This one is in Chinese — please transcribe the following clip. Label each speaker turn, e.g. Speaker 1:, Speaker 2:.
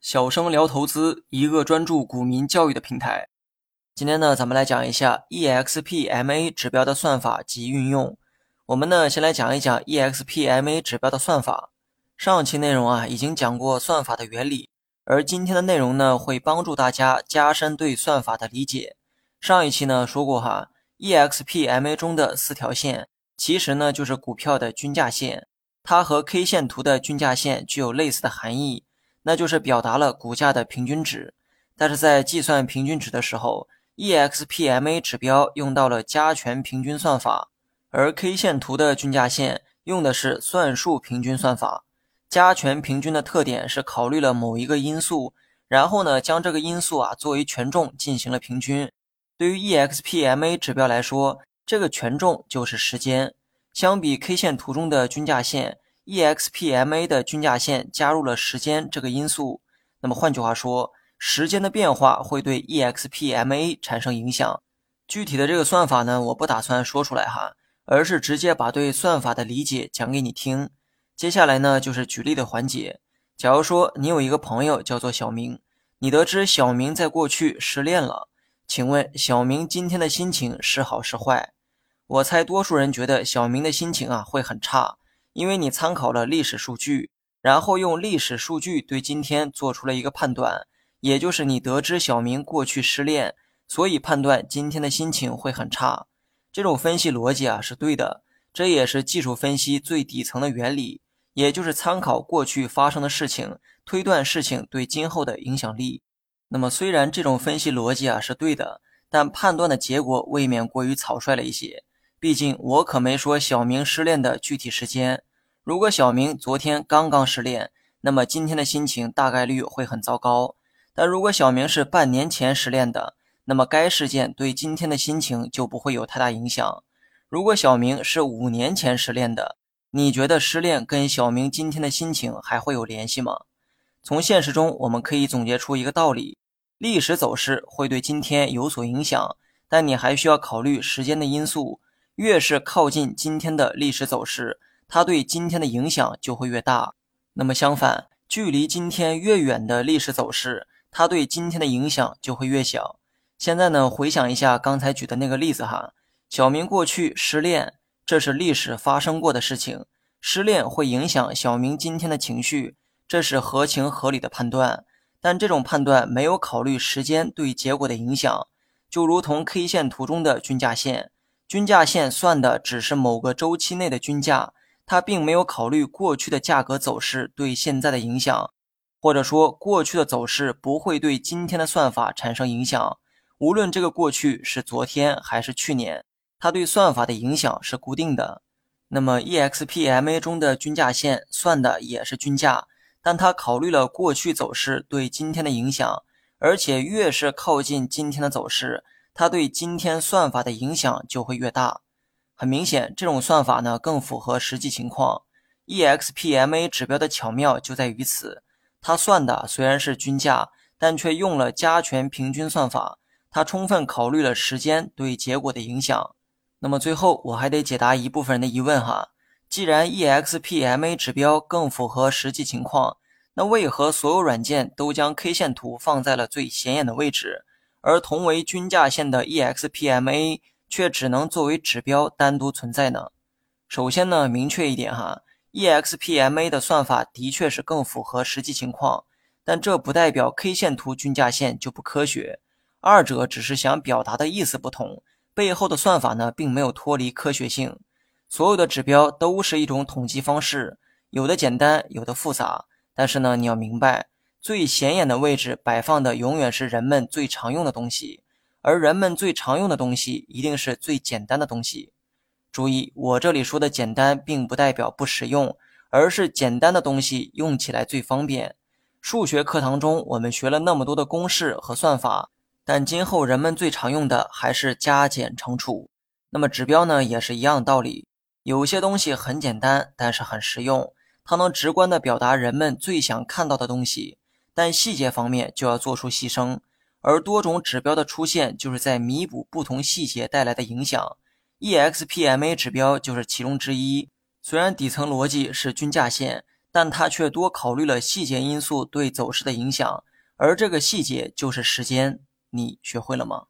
Speaker 1: 小生聊投资，一个专注股民教育的平台。今天呢，咱们来讲一下 EXPMA 指标的算法及运用。我们呢，先来讲一讲 EXPMA 指标的算法。上期内容啊，已经讲过算法的原理，而今天的内容呢，会帮助大家加深对算法的理解。上一期呢说过哈，EXPMA 中的四条线，其实呢就是股票的均价线，它和 K 线图的均价线具有类似的含义。那就是表达了股价的平均值，但是在计算平均值的时候，EXPMA 指标用到了加权平均算法，而 K 线图的均价线用的是算术平均算法。加权平均的特点是考虑了某一个因素，然后呢将这个因素啊作为权重进行了平均。对于 EXPMA 指标来说，这个权重就是时间。相比 K 线图中的均价线。EXPMA 的均价线加入了时间这个因素，那么换句话说，时间的变化会对 EXPMA 产生影响。具体的这个算法呢，我不打算说出来哈，而是直接把对算法的理解讲给你听。接下来呢，就是举例的环节。假如说你有一个朋友叫做小明，你得知小明在过去失恋了，请问小明今天的心情是好是坏？我猜多数人觉得小明的心情啊会很差。因为你参考了历史数据，然后用历史数据对今天做出了一个判断，也就是你得知小明过去失恋，所以判断今天的心情会很差。这种分析逻辑啊是对的，这也是技术分析最底层的原理，也就是参考过去发生的事情，推断事情对今后的影响力。那么虽然这种分析逻辑啊是对的，但判断的结果未免过于草率了一些。毕竟我可没说小明失恋的具体时间。如果小明昨天刚刚失恋，那么今天的心情大概率会很糟糕。但如果小明是半年前失恋的，那么该事件对今天的心情就不会有太大影响。如果小明是五年前失恋的，你觉得失恋跟小明今天的心情还会有联系吗？从现实中我们可以总结出一个道理：历史走势会对今天有所影响，但你还需要考虑时间的因素。越是靠近今天的历史走势，它对今天的影响就会越大。那么相反，距离今天越远的历史走势，它对今天的影响就会越小。现在呢，回想一下刚才举的那个例子哈，小明过去失恋，这是历史发生过的事情，失恋会影响小明今天的情绪，这是合情合理的判断。但这种判断没有考虑时间对结果的影响，就如同 K 线图中的均价线。均价线算的只是某个周期内的均价，它并没有考虑过去的价格走势对现在的影响，或者说过去的走势不会对今天的算法产生影响。无论这个过去是昨天还是去年，它对算法的影响是固定的。那么 EXPMA 中的均价线算的也是均价，但它考虑了过去走势对今天的影响，而且越是靠近今天的走势。它对今天算法的影响就会越大。很明显，这种算法呢更符合实际情况。EXPMA 指标的巧妙就在于此，它算的虽然是均价，但却用了加权平均算法，它充分考虑了时间对结果的影响。那么最后我还得解答一部分人的疑问哈，既然 EXPMA 指标更符合实际情况，那为何所有软件都将 K 线图放在了最显眼的位置？而同为均价线的 EXPMA 却只能作为指标单独存在呢？首先呢，明确一点哈，EXPMA 的算法的确是更符合实际情况，但这不代表 K 线图均价线就不科学。二者只是想表达的意思不同，背后的算法呢，并没有脱离科学性。所有的指标都是一种统计方式，有的简单，有的复杂，但是呢，你要明白。最显眼的位置摆放的永远是人们最常用的东西，而人们最常用的东西一定是最简单的东西。注意，我这里说的简单，并不代表不实用，而是简单的东西用起来最方便。数学课堂中我们学了那么多的公式和算法，但今后人们最常用的还是加减乘除。那么指标呢，也是一样道理。有些东西很简单，但是很实用，它能直观地表达人们最想看到的东西。但细节方面就要做出牺牲，而多种指标的出现就是在弥补不同细节带来的影响。EXPMA 指标就是其中之一。虽然底层逻辑是均价线，但它却多考虑了细节因素对走势的影响，而这个细节就是时间。你学会了吗？